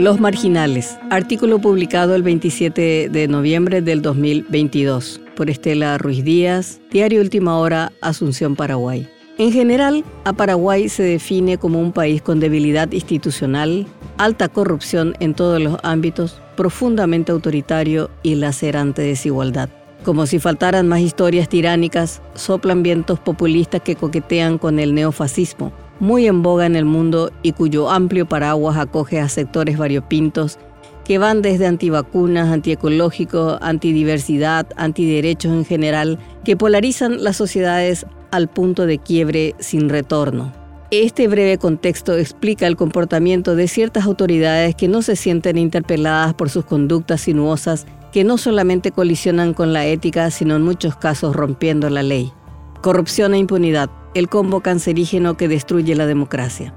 Los Marginales, artículo publicado el 27 de noviembre del 2022 por Estela Ruiz Díaz, Diario Última Hora, Asunción, Paraguay. En general, a Paraguay se define como un país con debilidad institucional, alta corrupción en todos los ámbitos, profundamente autoritario y lacerante desigualdad. Como si faltaran más historias tiránicas, soplan vientos populistas que coquetean con el neofascismo, muy en boga en el mundo y cuyo amplio paraguas acoge a sectores variopintos que van desde antivacunas, antiecológicos, antidiversidad, antiderechos en general, que polarizan las sociedades al punto de quiebre sin retorno. Este breve contexto explica el comportamiento de ciertas autoridades que no se sienten interpeladas por sus conductas sinuosas que no solamente colisionan con la ética, sino en muchos casos rompiendo la ley. Corrupción e impunidad, el combo cancerígeno que destruye la democracia.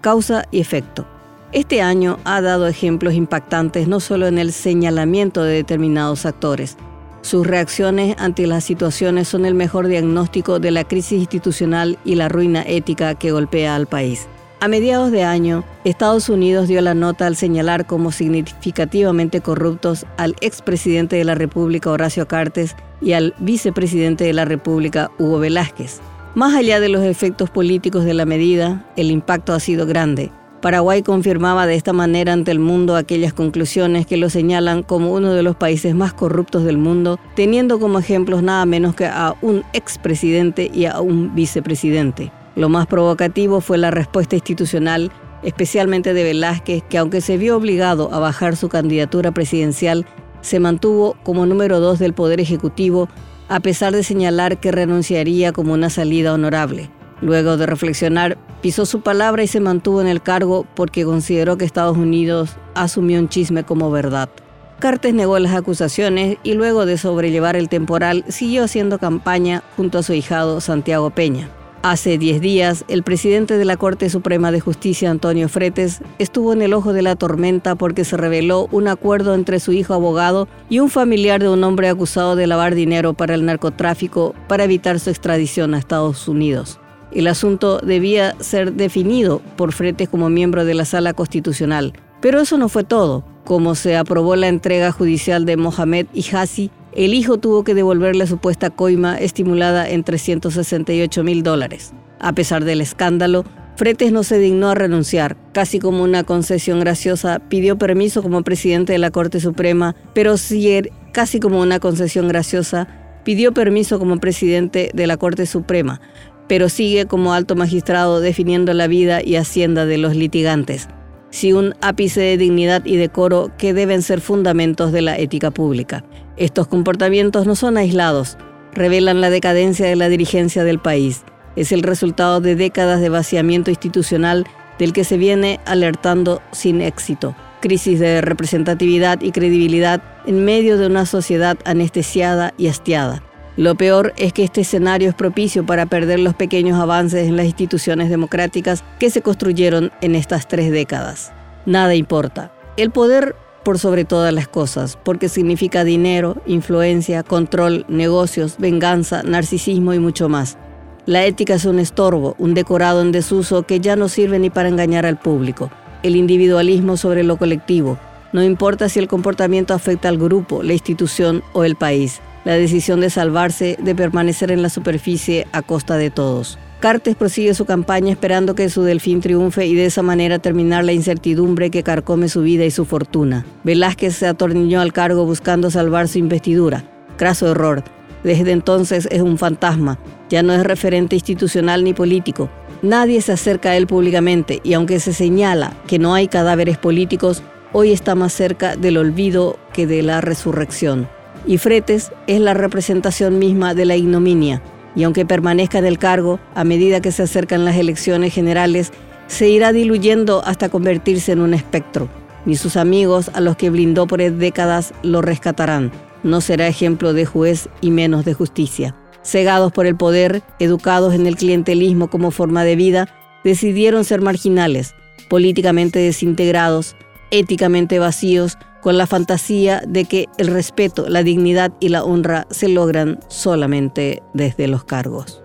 Causa y efecto. Este año ha dado ejemplos impactantes no solo en el señalamiento de determinados actores. Sus reacciones ante las situaciones son el mejor diagnóstico de la crisis institucional y la ruina ética que golpea al país. A mediados de año, Estados Unidos dio la nota al señalar como significativamente corruptos al expresidente de la República Horacio Cartes y al vicepresidente de la República Hugo Velázquez. Más allá de los efectos políticos de la medida, el impacto ha sido grande. Paraguay confirmaba de esta manera ante el mundo aquellas conclusiones que lo señalan como uno de los países más corruptos del mundo, teniendo como ejemplos nada menos que a un expresidente y a un vicepresidente. Lo más provocativo fue la respuesta institucional, especialmente de Velázquez, que aunque se vio obligado a bajar su candidatura presidencial, se mantuvo como número dos del Poder Ejecutivo, a pesar de señalar que renunciaría como una salida honorable. Luego de reflexionar, pisó su palabra y se mantuvo en el cargo porque consideró que Estados Unidos asumió un chisme como verdad. Cartes negó las acusaciones y luego de sobrellevar el temporal siguió haciendo campaña junto a su hijado Santiago Peña. Hace 10 días, el presidente de la Corte Suprema de Justicia, Antonio Fretes, estuvo en el ojo de la tormenta porque se reveló un acuerdo entre su hijo abogado y un familiar de un hombre acusado de lavar dinero para el narcotráfico para evitar su extradición a Estados Unidos. El asunto debía ser definido por Fretes como miembro de la Sala Constitucional. Pero eso no fue todo. Como se aprobó la entrega judicial de Mohamed Ihazi, el hijo tuvo que devolver la supuesta coima estimulada en 368 mil dólares. A pesar del escándalo, Fretes no se dignó a renunciar. Casi como una Suprema, casi como una concesión graciosa, pidió permiso como presidente de la Corte Suprema, pero sigue como alto magistrado definiendo la vida y hacienda de los litigantes, si un ápice de dignidad y decoro que deben ser fundamentos de la ética pública. Estos comportamientos no son aislados, revelan la decadencia de la dirigencia del país. Es el resultado de décadas de vaciamiento institucional del que se viene alertando sin éxito. Crisis de representatividad y credibilidad en medio de una sociedad anestesiada y hastiada. Lo peor es que este escenario es propicio para perder los pequeños avances en las instituciones democráticas que se construyeron en estas tres décadas. Nada importa. El poder por sobre todas las cosas, porque significa dinero, influencia, control, negocios, venganza, narcisismo y mucho más. La ética es un estorbo, un decorado en desuso que ya no sirve ni para engañar al público. El individualismo sobre lo colectivo. No importa si el comportamiento afecta al grupo, la institución o el país. La decisión de salvarse, de permanecer en la superficie a costa de todos. Cartes prosigue su campaña esperando que su delfín triunfe y de esa manera terminar la incertidumbre que carcome su vida y su fortuna. Velázquez se atornilló al cargo buscando salvar su investidura. Craso error. Desde entonces es un fantasma. Ya no es referente institucional ni político. Nadie se acerca a él públicamente y aunque se señala que no hay cadáveres políticos, hoy está más cerca del olvido que de la resurrección. Y Fretes es la representación misma de la ignominia y aunque permanezca en el cargo, a medida que se acercan las elecciones generales, se irá diluyendo hasta convertirse en un espectro. Ni sus amigos, a los que blindó por décadas, lo rescatarán. No será ejemplo de juez y menos de justicia. Cegados por el poder, educados en el clientelismo como forma de vida, decidieron ser marginales, políticamente desintegrados, éticamente vacíos, con la fantasía de que el respeto, la dignidad y la honra se logran solamente desde los cargos.